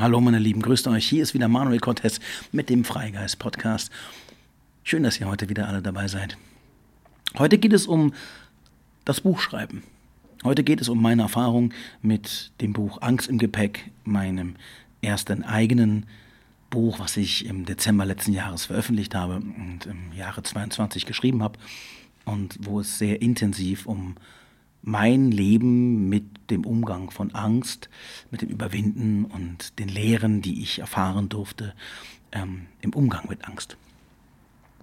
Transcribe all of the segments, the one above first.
Hallo meine Lieben, grüßt euch. Hier ist wieder Manuel Cortez mit dem Freigeist Podcast. Schön, dass ihr heute wieder alle dabei seid. Heute geht es um das Buchschreiben. Heute geht es um meine Erfahrung mit dem Buch Angst im Gepäck, meinem ersten eigenen Buch, was ich im Dezember letzten Jahres veröffentlicht habe und im Jahre 22 geschrieben habe und wo es sehr intensiv um mein Leben mit dem Umgang von Angst, mit dem Überwinden und den Lehren, die ich erfahren durfte, ähm, im Umgang mit Angst.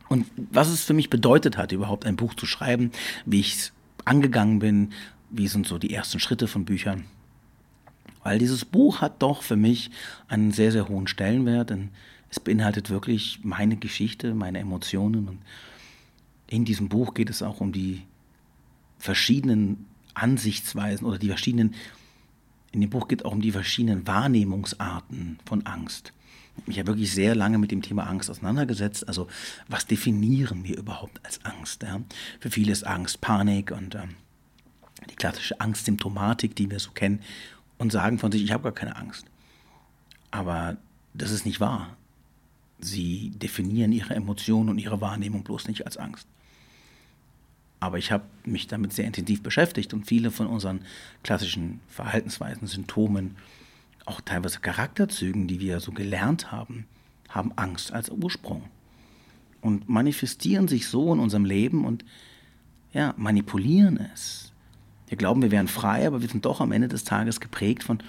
Und was es für mich bedeutet hat, überhaupt ein Buch zu schreiben, wie ich es angegangen bin, wie sind so die ersten Schritte von Büchern. Weil dieses Buch hat doch für mich einen sehr, sehr hohen Stellenwert, denn es beinhaltet wirklich meine Geschichte, meine Emotionen. Und in diesem Buch geht es auch um die verschiedenen Ansichtsweisen oder die verschiedenen, in dem Buch geht es auch um die verschiedenen Wahrnehmungsarten von Angst. Ich habe mich ja wirklich sehr lange mit dem Thema Angst auseinandergesetzt. Also was definieren wir überhaupt als Angst? Ja? Für viele ist Angst Panik und ähm, die klassische Angstsymptomatik, die wir so kennen und sagen von sich, ich habe gar keine Angst. Aber das ist nicht wahr. Sie definieren ihre Emotionen und ihre Wahrnehmung bloß nicht als Angst. Aber ich habe mich damit sehr intensiv beschäftigt und viele von unseren klassischen Verhaltensweisen, Symptomen, auch teilweise Charakterzügen, die wir so gelernt haben, haben Angst als Ursprung und manifestieren sich so in unserem Leben und ja, manipulieren es. Wir glauben, wir wären frei, aber wir sind doch am Ende des Tages geprägt von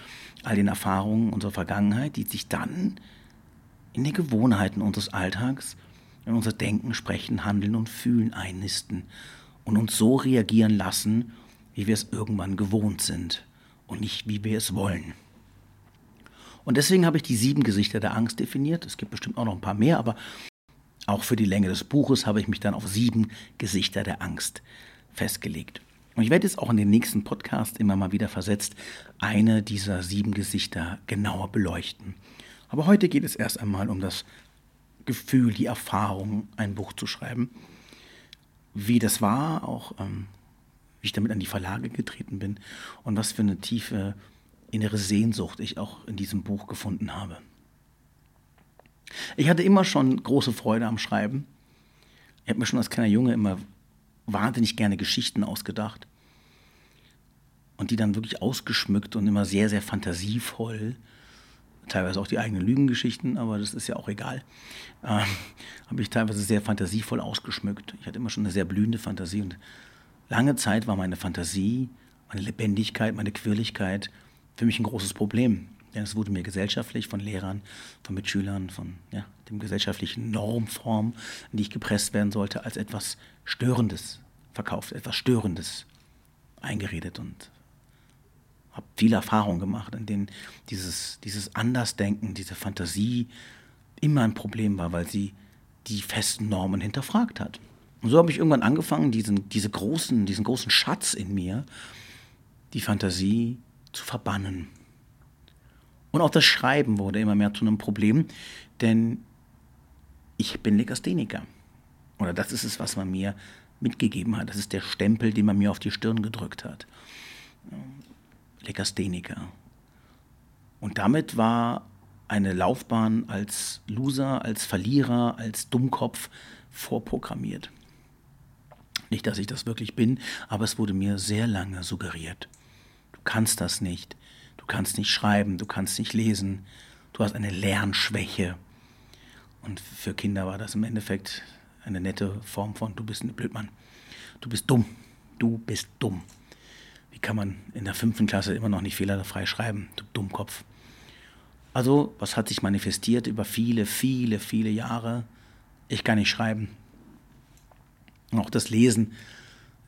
all den Erfahrungen unserer Vergangenheit, die sich dann in den Gewohnheiten unseres Alltags, in unser Denken, Sprechen, Handeln und Fühlen einnisten und uns so reagieren lassen, wie wir es irgendwann gewohnt sind und nicht wie wir es wollen. Und deswegen habe ich die sieben Gesichter der Angst definiert. Es gibt bestimmt auch noch ein paar mehr, aber auch für die Länge des Buches habe ich mich dann auf sieben Gesichter der Angst festgelegt. Und ich werde jetzt auch in den nächsten Podcast immer mal wieder versetzt eine dieser sieben Gesichter genauer beleuchten. Aber heute geht es erst einmal um das Gefühl, die Erfahrung, ein Buch zu schreiben wie das war, auch ähm, wie ich damit an die Verlage getreten bin und was für eine tiefe innere Sehnsucht ich auch in diesem Buch gefunden habe. Ich hatte immer schon große Freude am Schreiben. Ich habe mir schon als kleiner Junge immer wahnsinnig gerne Geschichten ausgedacht und die dann wirklich ausgeschmückt und immer sehr, sehr fantasievoll teilweise auch die eigenen Lügengeschichten, aber das ist ja auch egal. Ähm, habe ich teilweise sehr fantasievoll ausgeschmückt. Ich hatte immer schon eine sehr blühende Fantasie und lange Zeit war meine Fantasie, meine Lebendigkeit, meine Quirligkeit für mich ein großes Problem. Denn es wurde mir gesellschaftlich von Lehrern, von Mitschülern, von ja, dem gesellschaftlichen Normform, in die ich gepresst werden sollte, als etwas Störendes verkauft, etwas Störendes eingeredet und habe viele Erfahrungen gemacht, in denen dieses, dieses Andersdenken, diese Fantasie immer ein Problem war, weil sie die festen Normen hinterfragt hat. Und so habe ich irgendwann angefangen, diesen, diese großen, diesen großen Schatz in mir, die Fantasie zu verbannen. Und auch das Schreiben wurde immer mehr zu einem Problem, denn ich bin Legastheniker. Oder das ist es, was man mir mitgegeben hat. Das ist der Stempel, den man mir auf die Stirn gedrückt hat. Legastheniker. Und damit war eine Laufbahn als Loser, als Verlierer, als Dummkopf vorprogrammiert. Nicht, dass ich das wirklich bin, aber es wurde mir sehr lange suggeriert. Du kannst das nicht. Du kannst nicht schreiben, du kannst nicht lesen. Du hast eine Lernschwäche. Und für Kinder war das im Endeffekt eine nette Form von, du bist ein Blödmann. Du bist dumm. Du bist dumm. Wie kann man in der fünften Klasse immer noch nicht fehlerfrei schreiben, du Dummkopf? Also, was hat sich manifestiert über viele, viele, viele Jahre? Ich kann nicht schreiben. Und auch das Lesen,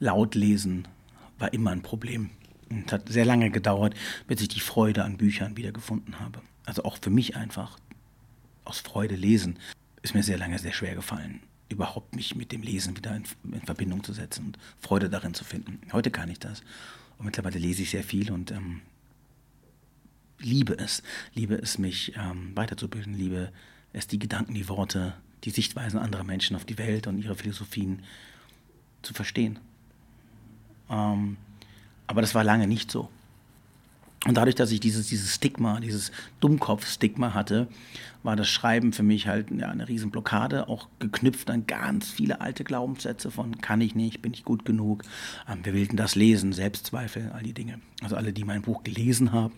laut lesen, war immer ein Problem. Und hat sehr lange gedauert, bis ich die Freude an Büchern wiedergefunden habe. Also auch für mich einfach aus Freude lesen ist mir sehr lange sehr schwer gefallen, überhaupt mich mit dem Lesen wieder in, in Verbindung zu setzen und Freude darin zu finden. Heute kann ich das. Und mittlerweile lese ich sehr viel und ähm, liebe es. Liebe es, mich ähm, weiterzubilden. Liebe es, die Gedanken, die Worte, die Sichtweisen anderer Menschen auf die Welt und ihre Philosophien zu verstehen. Ähm, aber das war lange nicht so. Und dadurch, dass ich dieses, dieses Stigma, dieses Dummkopf-Stigma hatte, war das Schreiben für mich halt ja, eine Riesenblockade, auch geknüpft an ganz viele alte Glaubenssätze von kann ich nicht, bin ich gut genug, ähm, wir willten das lesen, Selbstzweifel, all die Dinge. Also alle, die mein Buch gelesen haben,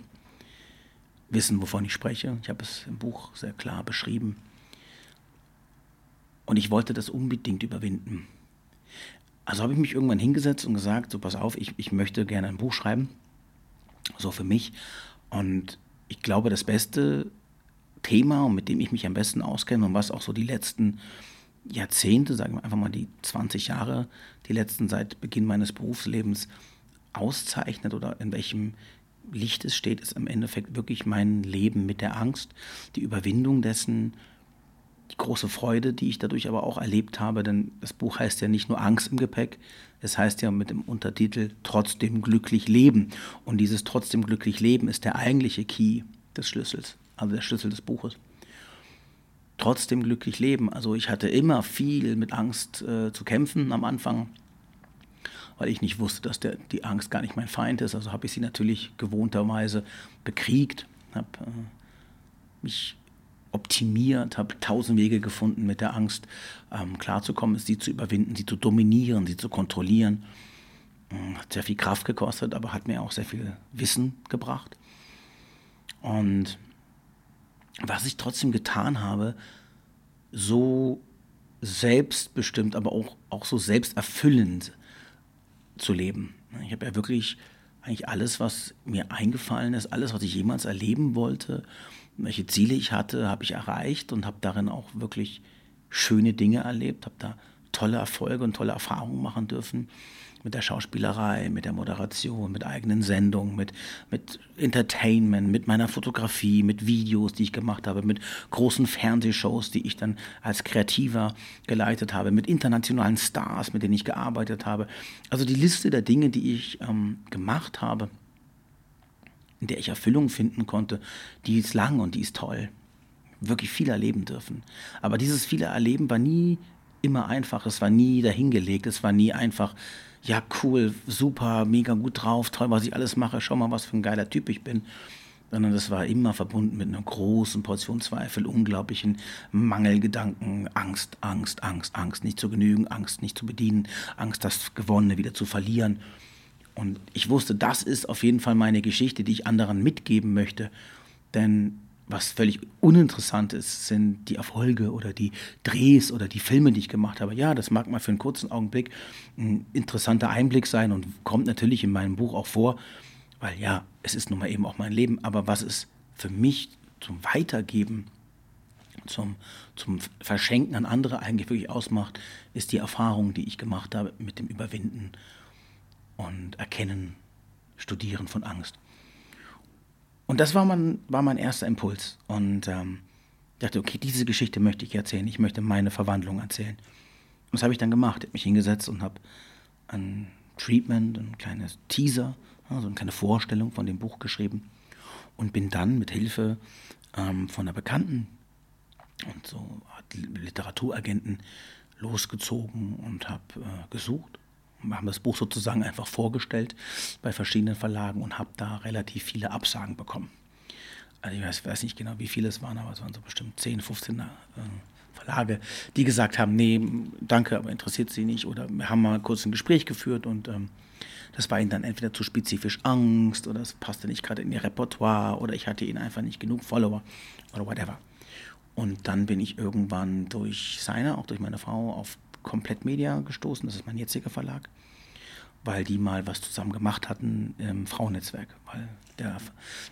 wissen, wovon ich spreche. Ich habe es im Buch sehr klar beschrieben. Und ich wollte das unbedingt überwinden. Also habe ich mich irgendwann hingesetzt und gesagt, so pass auf, ich, ich möchte gerne ein Buch schreiben so für mich. Und ich glaube, das beste Thema, mit dem ich mich am besten auskenne und was auch so die letzten Jahrzehnte, sagen wir einfach mal die 20 Jahre, die letzten seit Beginn meines Berufslebens auszeichnet oder in welchem Licht es steht, ist im Endeffekt wirklich mein Leben mit der Angst, die Überwindung dessen, die große Freude, die ich dadurch aber auch erlebt habe, denn das Buch heißt ja nicht nur Angst im Gepäck, es heißt ja mit dem Untertitel Trotzdem glücklich leben. Und dieses Trotzdem glücklich leben ist der eigentliche Key des Schlüssels, also der Schlüssel des Buches. Trotzdem glücklich leben. Also ich hatte immer viel mit Angst äh, zu kämpfen am Anfang, weil ich nicht wusste, dass der, die Angst gar nicht mein Feind ist. Also habe ich sie natürlich gewohnterweise bekriegt, habe äh, mich optimiert, habe tausend Wege gefunden, mit der Angst ähm, klarzukommen, sie zu überwinden, sie zu dominieren, sie zu kontrollieren. Hm, hat sehr viel Kraft gekostet, aber hat mir auch sehr viel Wissen gebracht. Und was ich trotzdem getan habe, so selbstbestimmt, aber auch, auch so selbsterfüllend zu leben. Ich habe ja wirklich eigentlich alles, was mir eingefallen ist, alles, was ich jemals erleben wollte, welche Ziele ich hatte, habe ich erreicht und habe darin auch wirklich schöne Dinge erlebt, habe da tolle Erfolge und tolle Erfahrungen machen dürfen mit der Schauspielerei, mit der Moderation, mit eigenen Sendungen, mit, mit Entertainment, mit meiner Fotografie, mit Videos, die ich gemacht habe, mit großen Fernsehshows, die ich dann als Kreativer geleitet habe, mit internationalen Stars, mit denen ich gearbeitet habe. Also die Liste der Dinge, die ich ähm, gemacht habe, in der ich Erfüllung finden konnte, die ist lang und die ist toll. Wirklich viel erleben dürfen. Aber dieses viele Erleben war nie immer einfach, es war nie dahingelegt, es war nie einfach, ja cool, super, mega gut drauf, toll, was ich alles mache, schau mal, was für ein geiler Typ ich bin. Sondern das war immer verbunden mit einer großen Portion Zweifel, unglaublichen Mangelgedanken, Angst, Angst, Angst, Angst, nicht zu genügen, Angst, nicht zu bedienen, Angst, das Gewonnene wieder zu verlieren. Und ich wusste, das ist auf jeden Fall meine Geschichte, die ich anderen mitgeben möchte. Denn was völlig uninteressant ist, sind die Erfolge oder die Drehs oder die Filme, die ich gemacht habe. Ja, das mag mal für einen kurzen Augenblick ein interessanter Einblick sein und kommt natürlich in meinem Buch auch vor, weil ja, es ist nun mal eben auch mein Leben. Aber was es für mich zum Weitergeben, zum, zum Verschenken an andere eigentlich wirklich ausmacht, ist die Erfahrung, die ich gemacht habe mit dem Überwinden und Erkennen, Studieren von Angst. Und das war mein, war mein erster Impuls. Und ähm, dachte, okay, diese Geschichte möchte ich erzählen. Ich möchte meine Verwandlung erzählen. Und das habe ich dann gemacht. Ich habe mich hingesetzt und habe ein Treatment, ein kleines Teaser, also eine kleine Vorstellung von dem Buch geschrieben. Und bin dann mit Hilfe ähm, von einer Bekannten und so Literaturagenten losgezogen und habe äh, gesucht haben das Buch sozusagen einfach vorgestellt bei verschiedenen Verlagen und habe da relativ viele Absagen bekommen. Also ich weiß, weiß, nicht genau, wie viele es waren, aber es waren so bestimmt 10, 15 äh, Verlage, die gesagt haben, nee, danke, aber interessiert sie nicht. Oder wir haben mal kurz ein Gespräch geführt und ähm, das war ihnen dann entweder zu spezifisch Angst oder es passte nicht gerade in ihr Repertoire oder ich hatte ihnen einfach nicht genug Follower oder whatever. Und dann bin ich irgendwann durch seine, auch durch meine Frau, auf Komplett Media gestoßen, das ist mein jetziger Verlag, weil die mal was zusammen gemacht hatten im Frauennetzwerk, weil der,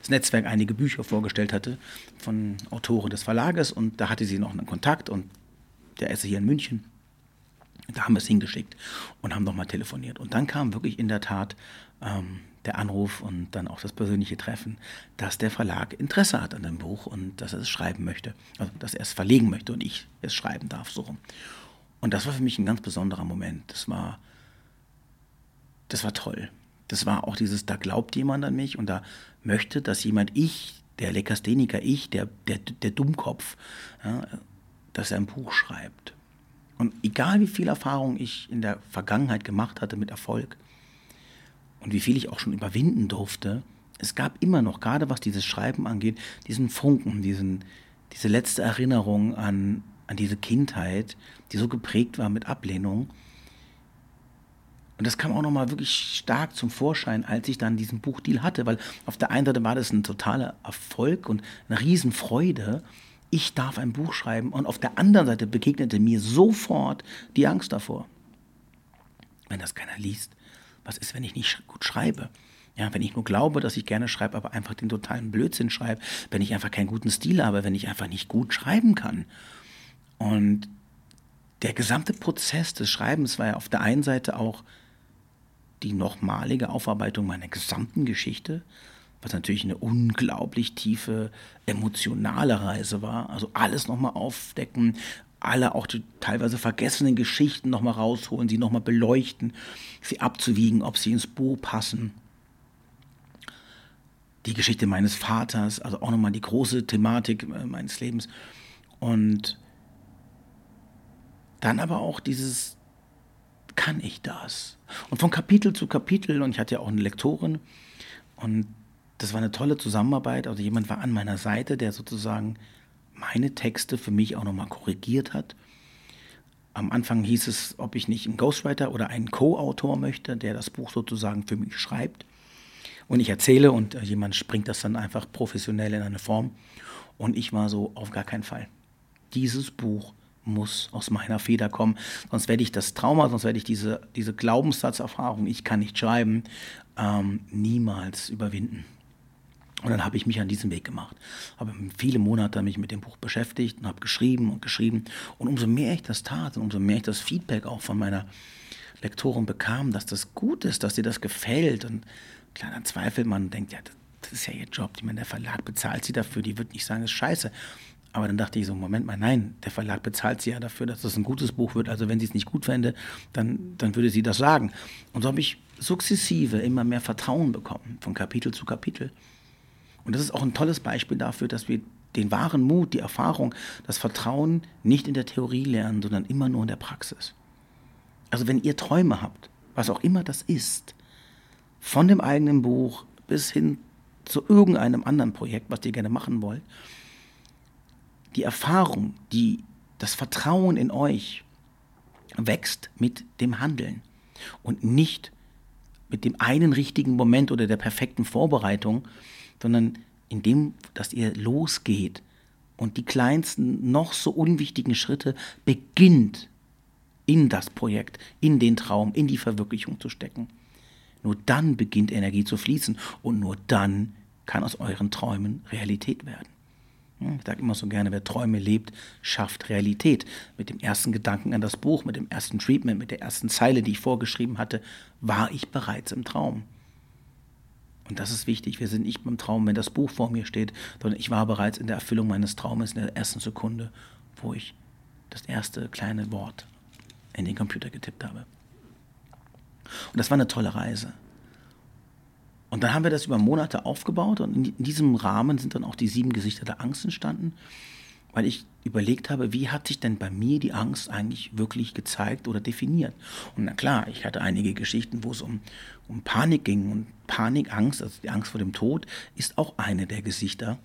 das Netzwerk einige Bücher vorgestellt hatte von Autoren des Verlages und da hatte sie noch einen Kontakt und der ist hier in München. Da haben wir es hingeschickt und haben nochmal telefoniert. Und dann kam wirklich in der Tat ähm, der Anruf und dann auch das persönliche Treffen, dass der Verlag Interesse hat an dem Buch und dass er es schreiben möchte. Also, dass er es verlegen möchte und ich es schreiben darf, so rum. Und das war für mich ein ganz besonderer Moment. Das war, das war toll. Das war auch dieses, da glaubt jemand an mich und da möchte, dass jemand, ich, der Lekastheniker, ich, der, der, der Dummkopf, ja, dass er ein Buch schreibt. Und egal wie viel Erfahrung ich in der Vergangenheit gemacht hatte mit Erfolg und wie viel ich auch schon überwinden durfte, es gab immer noch, gerade was dieses Schreiben angeht, diesen Funken, diesen, diese letzte Erinnerung an, an diese Kindheit, die so geprägt war mit Ablehnung. Und das kam auch nochmal wirklich stark zum Vorschein, als ich dann diesen Buchdeal hatte, weil auf der einen Seite war das ein totaler Erfolg und eine Riesenfreude. Ich darf ein Buch schreiben und auf der anderen Seite begegnete mir sofort die Angst davor. Wenn das keiner liest, was ist, wenn ich nicht gut schreibe? Ja, wenn ich nur glaube, dass ich gerne schreibe, aber einfach den totalen Blödsinn schreibe, wenn ich einfach keinen guten Stil habe, wenn ich einfach nicht gut schreiben kann. Und der gesamte Prozess des Schreibens war ja auf der einen Seite auch die nochmalige Aufarbeitung meiner gesamten Geschichte, was natürlich eine unglaublich tiefe emotionale Reise war. Also alles nochmal aufdecken, alle auch die teilweise vergessenen Geschichten nochmal rausholen, sie nochmal beleuchten, sie abzuwiegen, ob sie ins Buch passen. Die Geschichte meines Vaters, also auch nochmal die große Thematik äh, meines Lebens. Und dann aber auch dieses, kann ich das? Und von Kapitel zu Kapitel, und ich hatte ja auch eine Lektorin, und das war eine tolle Zusammenarbeit. Also jemand war an meiner Seite, der sozusagen meine Texte für mich auch nochmal korrigiert hat. Am Anfang hieß es, ob ich nicht einen Ghostwriter oder einen Co-Autor möchte, der das Buch sozusagen für mich schreibt. Und ich erzähle und jemand springt das dann einfach professionell in eine Form. Und ich war so, auf gar keinen Fall. Dieses Buch muss aus meiner Feder kommen, sonst werde ich das Trauma, sonst werde ich diese, diese Glaubenssatzerfahrung, ich kann nicht schreiben, ähm, niemals überwinden. Und dann habe ich mich an diesen Weg gemacht. Habe viele Monate mich mit dem Buch beschäftigt und habe geschrieben und geschrieben. Und umso mehr ich das tat und umso mehr ich das Feedback auch von meiner Lektorin bekam, dass das gut ist, dass dir das gefällt. Und klar, dann zweifelt man und denkt, ja, das ist ja ihr Job. Ich meine, der Verlag bezahlt sie dafür, die wird nicht sagen, es ist scheiße. Aber dann dachte ich so, Moment mal, nein, der Verlag bezahlt sie ja dafür, dass das ein gutes Buch wird. Also wenn sie es nicht gut fände, dann, dann würde sie das sagen. Und so habe ich sukzessive immer mehr Vertrauen bekommen, von Kapitel zu Kapitel. Und das ist auch ein tolles Beispiel dafür, dass wir den wahren Mut, die Erfahrung, das Vertrauen nicht in der Theorie lernen, sondern immer nur in der Praxis. Also wenn ihr Träume habt, was auch immer das ist, von dem eigenen Buch bis hin zu irgendeinem anderen Projekt, was ihr gerne machen wollt, die Erfahrung, die, das Vertrauen in euch wächst mit dem Handeln und nicht mit dem einen richtigen Moment oder der perfekten Vorbereitung, sondern in dem, dass ihr losgeht und die kleinsten, noch so unwichtigen Schritte beginnt, in das Projekt, in den Traum, in die Verwirklichung zu stecken. Nur dann beginnt Energie zu fließen und nur dann kann aus euren Träumen Realität werden. Ich sage immer so gerne, wer Träume lebt, schafft Realität. Mit dem ersten Gedanken an das Buch, mit dem ersten Treatment, mit der ersten Zeile, die ich vorgeschrieben hatte, war ich bereits im Traum. Und das ist wichtig. Wir sind nicht beim Traum, wenn das Buch vor mir steht, sondern ich war bereits in der Erfüllung meines Traumes in der ersten Sekunde, wo ich das erste kleine Wort in den Computer getippt habe. Und das war eine tolle Reise. Und dann haben wir das über Monate aufgebaut und in diesem Rahmen sind dann auch die sieben Gesichter der Angst entstanden, weil ich überlegt habe, wie hat sich denn bei mir die Angst eigentlich wirklich gezeigt oder definiert. Und na klar, ich hatte einige Geschichten, wo es um, um Panik ging und Panikangst, also die Angst vor dem Tod, ist auch eine der Gesichter.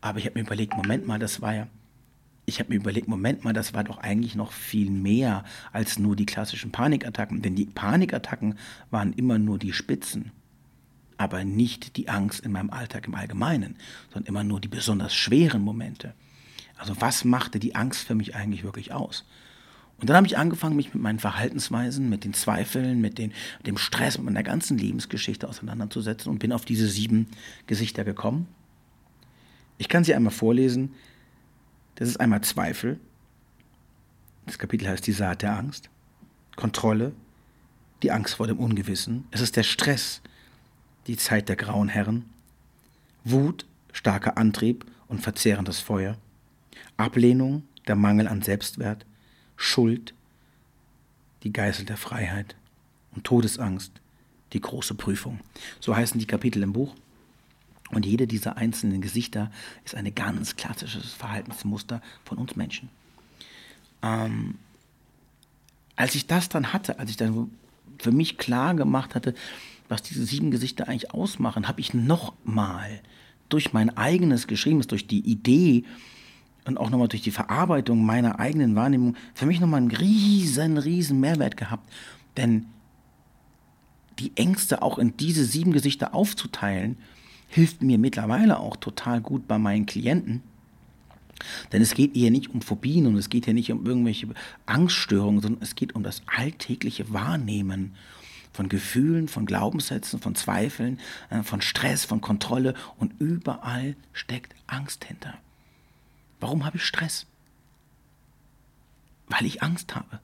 Aber ich habe mir überlegt, Moment mal, das war ja, ich habe mir überlegt, Moment mal, das war doch eigentlich noch viel mehr als nur die klassischen Panikattacken. Denn die Panikattacken waren immer nur die Spitzen aber nicht die Angst in meinem Alltag im Allgemeinen, sondern immer nur die besonders schweren Momente. Also was machte die Angst für mich eigentlich wirklich aus? Und dann habe ich angefangen, mich mit meinen Verhaltensweisen, mit den Zweifeln, mit den, dem Stress, mit meiner ganzen Lebensgeschichte auseinanderzusetzen und bin auf diese sieben Gesichter gekommen. Ich kann sie einmal vorlesen. Das ist einmal Zweifel. Das Kapitel heißt die Saat der Angst. Kontrolle, die Angst vor dem Ungewissen. Es ist der Stress, die Zeit der grauen Herren, Wut, starker Antrieb und verzehrendes Feuer, Ablehnung, der Mangel an Selbstwert, Schuld, die Geißel der Freiheit und Todesangst, die große Prüfung. So heißen die Kapitel im Buch. Und jede dieser einzelnen Gesichter ist ein ganz klassisches Verhaltensmuster von uns Menschen. Ähm, als ich das dann hatte, als ich dann für mich klar gemacht hatte, was diese sieben Gesichter eigentlich ausmachen, habe ich nochmal durch mein eigenes Geschriebenes, durch die Idee und auch nochmal durch die Verarbeitung meiner eigenen Wahrnehmung für mich nochmal einen riesen, riesen Mehrwert gehabt. Denn die Ängste auch in diese sieben Gesichter aufzuteilen, hilft mir mittlerweile auch total gut bei meinen Klienten. Denn es geht hier nicht um Phobien und es geht hier nicht um irgendwelche Angststörungen, sondern es geht um das alltägliche Wahrnehmen von Gefühlen, von Glaubenssätzen, von Zweifeln, äh, von Stress, von Kontrolle und überall steckt Angst hinter. Warum habe ich Stress? Weil ich Angst habe.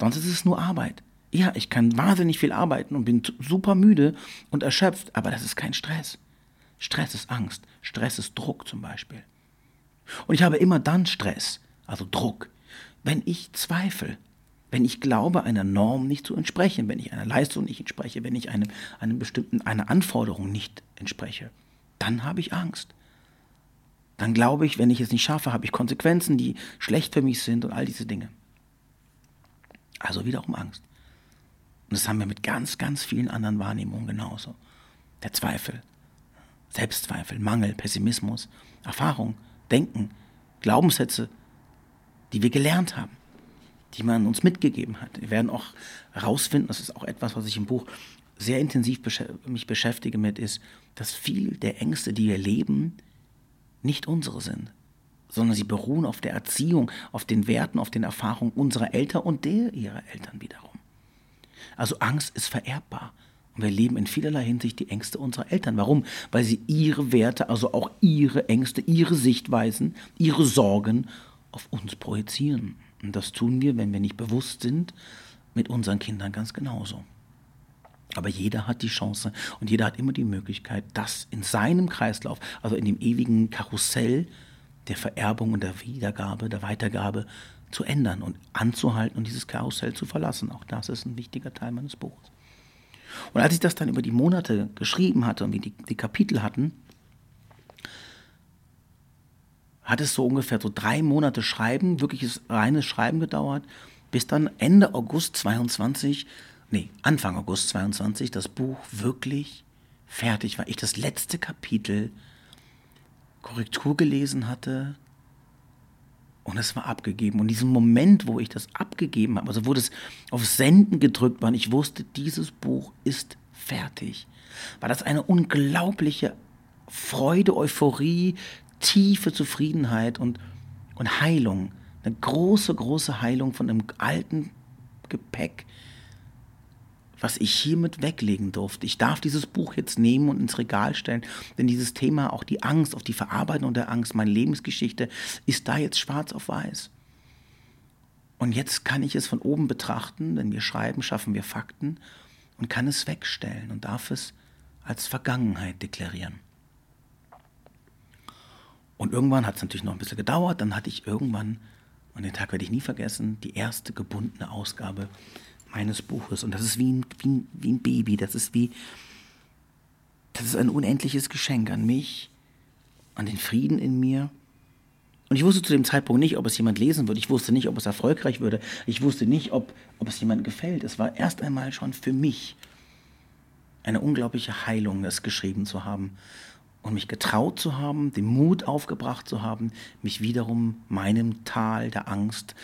Sonst ist es nur Arbeit. Ja, ich kann wahnsinnig viel arbeiten und bin super müde und erschöpft, aber das ist kein Stress. Stress ist Angst. Stress ist Druck zum Beispiel. Und ich habe immer dann Stress, also Druck, wenn ich zweifle, wenn ich glaube, einer Norm nicht zu entsprechen, wenn ich einer Leistung nicht entspreche, wenn ich einem, einem bestimmten, einer Anforderung nicht entspreche, dann habe ich Angst. Dann glaube ich, wenn ich es nicht schaffe, habe ich Konsequenzen, die schlecht für mich sind und all diese Dinge. Also wiederum Angst. Und das haben wir mit ganz, ganz vielen anderen Wahrnehmungen genauso. Der Zweifel, Selbstzweifel, Mangel, Pessimismus, Erfahrung, Denken, Glaubenssätze, die wir gelernt haben die man uns mitgegeben hat. Wir werden auch herausfinden, das ist auch etwas, was ich im Buch sehr intensiv besch mich beschäftige mit, ist, dass viel der Ängste, die wir leben, nicht unsere sind, sondern sie beruhen auf der Erziehung, auf den Werten, auf den Erfahrungen unserer Eltern und der ihrer Eltern wiederum. Also Angst ist vererbbar. Und wir leben in vielerlei Hinsicht die Ängste unserer Eltern. Warum? Weil sie ihre Werte, also auch ihre Ängste, ihre Sichtweisen, ihre Sorgen auf uns projizieren. Und das tun wir, wenn wir nicht bewusst sind, mit unseren Kindern ganz genauso. Aber jeder hat die Chance und jeder hat immer die Möglichkeit, das in seinem Kreislauf, also in dem ewigen Karussell der Vererbung und der Wiedergabe, der Weitergabe zu ändern und anzuhalten und dieses Karussell zu verlassen. Auch das ist ein wichtiger Teil meines Buches. Und als ich das dann über die Monate geschrieben hatte und wir die, die Kapitel hatten, hat es so ungefähr so drei Monate Schreiben, wirkliches reines Schreiben gedauert, bis dann Ende August 22, nee, Anfang August 22 das Buch wirklich fertig war. Ich das letzte Kapitel Korrektur gelesen hatte und es war abgegeben. Und diesen Moment, wo ich das abgegeben habe, also wo das auf Senden gedrückt war und ich wusste, dieses Buch ist fertig, war das eine unglaubliche Freude, Euphorie, tiefe Zufriedenheit und, und Heilung. Eine große, große Heilung von einem alten Gepäck, was ich hiermit weglegen durfte. Ich darf dieses Buch jetzt nehmen und ins Regal stellen, denn dieses Thema, auch die Angst, auch die Verarbeitung der Angst, meine Lebensgeschichte, ist da jetzt schwarz auf weiß. Und jetzt kann ich es von oben betrachten, wenn wir schreiben, schaffen wir Fakten und kann es wegstellen und darf es als Vergangenheit deklarieren. Und irgendwann hat es natürlich noch ein bisschen gedauert. Dann hatte ich irgendwann, und den Tag werde ich nie vergessen, die erste gebundene Ausgabe meines Buches. Und das ist wie ein, wie ein, wie ein Baby. Das ist wie, das ist ein unendliches Geschenk an mich, an den Frieden in mir. Und ich wusste zu dem Zeitpunkt nicht, ob es jemand lesen würde. Ich wusste nicht, ob es erfolgreich würde. Ich wusste nicht, ob, ob es jemandem gefällt. Es war erst einmal schon für mich eine unglaubliche Heilung, das geschrieben zu haben und mich getraut zu haben, den Mut aufgebracht zu haben, mich wiederum meinem Tal der Angst,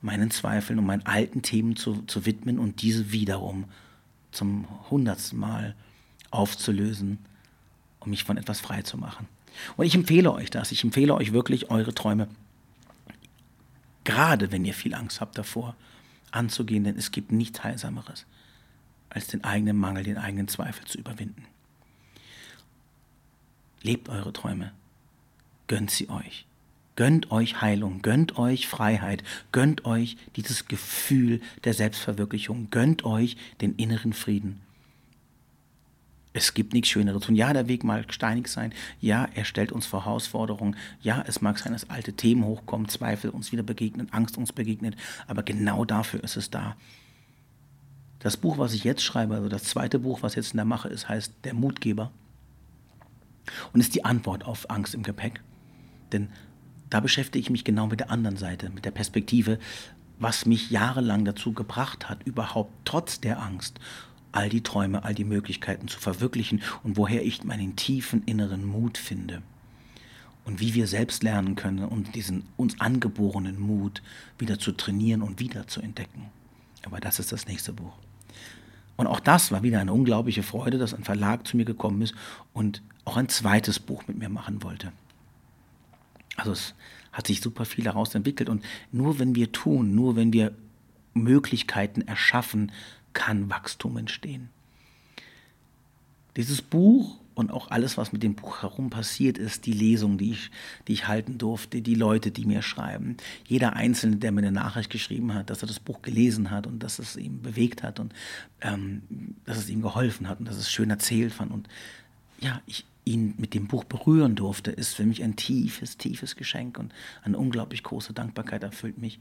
meinen Zweifeln und meinen alten Themen zu, zu widmen und diese wiederum zum hundertsten Mal aufzulösen, um mich von etwas frei zu machen. Und ich empfehle euch das, ich empfehle euch wirklich eure Träume, gerade wenn ihr viel Angst habt davor, anzugehen, denn es gibt nichts Heilsameres, als den eigenen Mangel, den eigenen Zweifel zu überwinden. Lebt eure Träume. Gönnt sie euch. Gönnt euch Heilung, gönnt euch Freiheit, gönnt euch dieses Gefühl der Selbstverwirklichung, gönnt euch den inneren Frieden. Es gibt nichts Schöneres. Und ja, der Weg mag steinig sein. Ja, er stellt uns vor Herausforderungen. Ja, es mag sein, dass alte Themen hochkommen, Zweifel uns wieder begegnen, Angst uns begegnet. Aber genau dafür ist es da. Das Buch, was ich jetzt schreibe, also das zweite Buch, was jetzt in der Mache ist, heißt Der Mutgeber und ist die Antwort auf Angst im Gepäck. Denn da beschäftige ich mich genau mit der anderen Seite, mit der Perspektive, was mich jahrelang dazu gebracht hat, überhaupt trotz der Angst all die Träume, all die Möglichkeiten zu verwirklichen und woher ich meinen tiefen inneren Mut finde. Und wie wir selbst lernen können, um diesen uns angeborenen Mut wieder zu trainieren und wieder zu entdecken. Aber das ist das nächste Buch. Und auch das war wieder eine unglaubliche Freude, dass ein Verlag zu mir gekommen ist und auch ein zweites Buch mit mir machen wollte. Also es hat sich super viel daraus entwickelt und nur wenn wir tun, nur wenn wir Möglichkeiten erschaffen, kann Wachstum entstehen. Dieses Buch und auch alles, was mit dem Buch herum passiert ist, die Lesung, die ich, die ich halten durfte, die Leute, die mir schreiben, jeder Einzelne, der mir eine Nachricht geschrieben hat, dass er das Buch gelesen hat und dass es ihm bewegt hat und ähm, dass es ihm geholfen hat und dass es schön erzählt fand und ja, ich ihn mit dem Buch berühren durfte, ist für mich ein tiefes, tiefes Geschenk und eine unglaublich große Dankbarkeit erfüllt mich.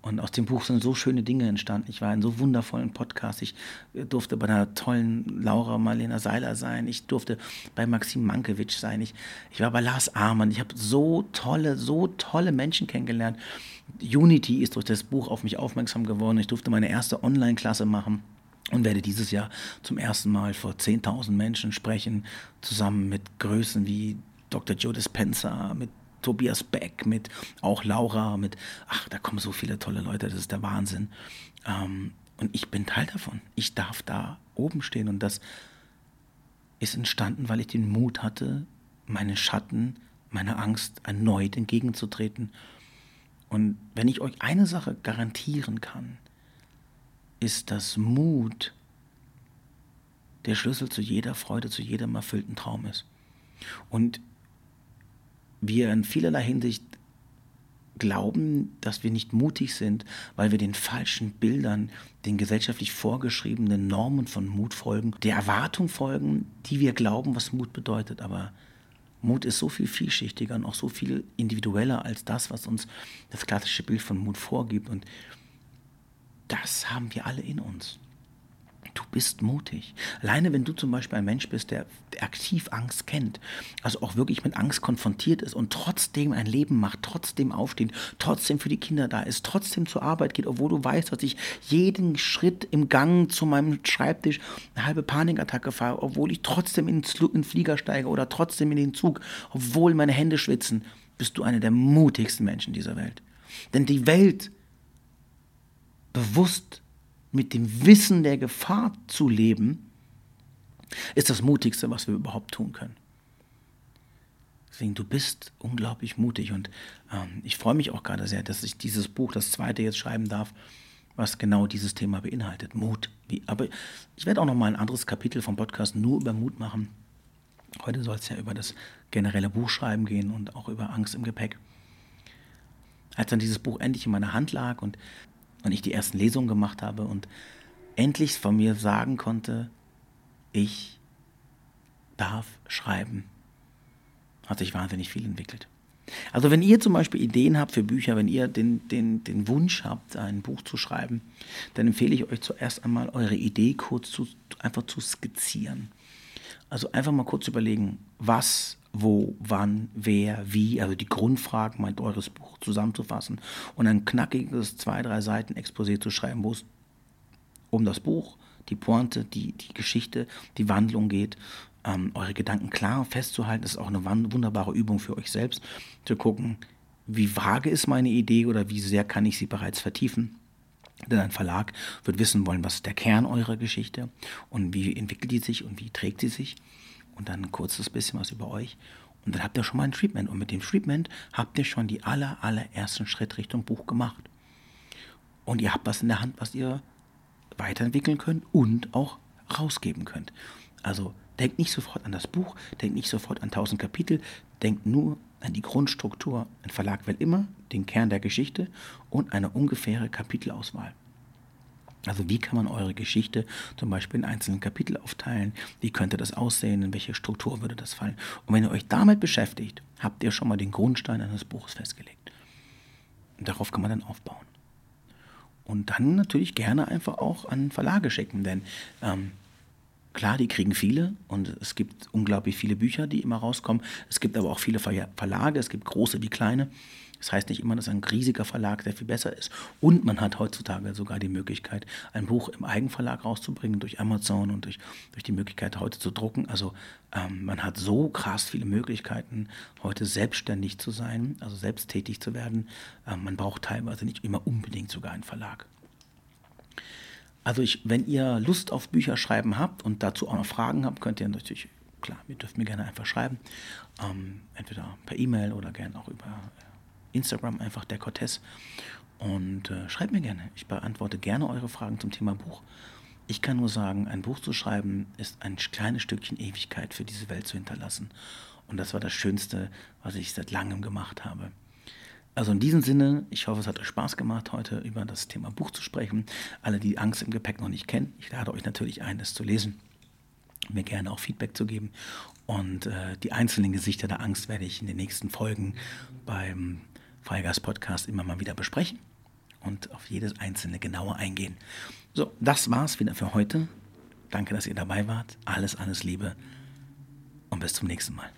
Und aus dem Buch sind so schöne Dinge entstanden. Ich war in so wundervollen Podcasts. Ich durfte bei einer tollen Laura Marlena Seiler sein. Ich durfte bei Maxim Mankiewicz sein. Ich, ich war bei Lars Amann. Ich habe so tolle, so tolle Menschen kennengelernt. Unity ist durch das Buch auf mich aufmerksam geworden. Ich durfte meine erste Online-Klasse machen und werde dieses Jahr zum ersten Mal vor 10.000 Menschen sprechen, zusammen mit Größen wie Dr. Joe Dispenza, mit Tobias Beck, mit auch Laura, mit, ach, da kommen so viele tolle Leute, das ist der Wahnsinn. Ähm, und ich bin Teil davon. Ich darf da oben stehen und das ist entstanden, weil ich den Mut hatte, meine Schatten, meine Angst erneut entgegenzutreten. Und wenn ich euch eine Sache garantieren kann, ist, dass Mut der Schlüssel zu jeder Freude, zu jedem erfüllten Traum ist. Und wir in vielerlei Hinsicht glauben, dass wir nicht mutig sind, weil wir den falschen Bildern, den gesellschaftlich vorgeschriebenen Normen von Mut folgen, der Erwartung folgen, die wir glauben, was Mut bedeutet. Aber Mut ist so viel vielschichtiger und auch so viel individueller als das, was uns das klassische Bild von Mut vorgibt. Und das haben wir alle in uns. Du bist mutig. Alleine wenn du zum Beispiel ein Mensch bist, der aktiv Angst kennt, also auch wirklich mit Angst konfrontiert ist und trotzdem ein Leben macht, trotzdem aufsteht, trotzdem für die Kinder da ist, trotzdem zur Arbeit geht, obwohl du weißt, dass ich jeden Schritt im Gang zu meinem Schreibtisch eine halbe Panikattacke fahre, obwohl ich trotzdem in den Flieger steige oder trotzdem in den Zug, obwohl meine Hände schwitzen, bist du einer der mutigsten Menschen dieser Welt. Denn die Welt bewusst mit dem Wissen der Gefahr zu leben, ist das Mutigste, was wir überhaupt tun können. Deswegen, du bist unglaublich mutig und ähm, ich freue mich auch gerade sehr, dass ich dieses Buch, das zweite, jetzt schreiben darf, was genau dieses Thema beinhaltet. Mut. Wie, aber ich werde auch noch mal ein anderes Kapitel vom Podcast nur über Mut machen. Heute soll es ja über das generelle Buchschreiben gehen und auch über Angst im Gepäck. Als dann dieses Buch endlich in meiner Hand lag und und ich die ersten Lesungen gemacht habe und endlich von mir sagen konnte, ich darf schreiben, hat sich wahnsinnig viel entwickelt. Also wenn ihr zum Beispiel Ideen habt für Bücher, wenn ihr den, den, den Wunsch habt, ein Buch zu schreiben, dann empfehle ich euch zuerst einmal eure Idee kurz zu, einfach zu skizzieren. Also einfach mal kurz überlegen, was wo, wann, wer, wie, also die Grundfragen meint eures Buch zusammenzufassen und ein knackiges zwei, drei Seiten Exposé zu schreiben, wo es um das Buch, die Pointe, die, die Geschichte, die Wandlung geht, ähm, eure Gedanken klar festzuhalten. Das ist auch eine wunderbare Übung für euch selbst, zu gucken, wie vage ist meine Idee oder wie sehr kann ich sie bereits vertiefen. Denn ein Verlag wird wissen wollen, was ist der Kern eurer Geschichte und wie entwickelt die sich und wie trägt sie sich und dann ein kurzes bisschen was über euch. Und dann habt ihr schon mal ein Treatment. Und mit dem Treatment habt ihr schon die aller, allerersten Schritt Richtung Buch gemacht. Und ihr habt was in der Hand, was ihr weiterentwickeln könnt und auch rausgeben könnt. Also denkt nicht sofort an das Buch, denkt nicht sofort an tausend Kapitel, denkt nur an die Grundstruktur. Ein Verlag will immer den Kern der Geschichte und eine ungefähre Kapitelauswahl. Also wie kann man eure Geschichte zum Beispiel in einzelnen Kapitel aufteilen? Wie könnte das aussehen? In welche Struktur würde das fallen? Und wenn ihr euch damit beschäftigt, habt ihr schon mal den Grundstein eines Buches festgelegt. Und darauf kann man dann aufbauen. Und dann natürlich gerne einfach auch an Verlage schicken, denn ähm, klar, die kriegen viele und es gibt unglaublich viele Bücher, die immer rauskommen. Es gibt aber auch viele Verlage, es gibt große wie kleine. Das heißt nicht immer, dass ein riesiger Verlag sehr viel besser ist. Und man hat heutzutage sogar die Möglichkeit, ein Buch im Eigenverlag rauszubringen, durch Amazon und durch, durch die Möglichkeit heute zu drucken. Also ähm, man hat so krass viele Möglichkeiten, heute selbstständig zu sein, also selbsttätig zu werden. Ähm, man braucht teilweise nicht immer unbedingt sogar einen Verlag. Also ich, wenn ihr Lust auf Bücher schreiben habt und dazu auch noch Fragen habt, könnt ihr natürlich, klar, ihr dürft mir gerne einfach schreiben. Ähm, entweder per E-Mail oder gerne auch über Instagram einfach der Cortez. Und äh, schreibt mir gerne. Ich beantworte gerne eure Fragen zum Thema Buch. Ich kann nur sagen, ein Buch zu schreiben ist ein kleines Stückchen Ewigkeit für diese Welt zu hinterlassen. Und das war das Schönste, was ich seit langem gemacht habe. Also in diesem Sinne, ich hoffe, es hat euch Spaß gemacht, heute über das Thema Buch zu sprechen. Alle, die Angst im Gepäck noch nicht kennen, ich lade euch natürlich ein, es zu lesen, mir gerne auch Feedback zu geben. Und äh, die einzelnen Gesichter der Angst werde ich in den nächsten Folgen beim Freigeist Podcast immer mal wieder besprechen und auf jedes einzelne genauer eingehen. So, das war's wieder für heute. Danke, dass ihr dabei wart. Alles, alles Liebe und bis zum nächsten Mal.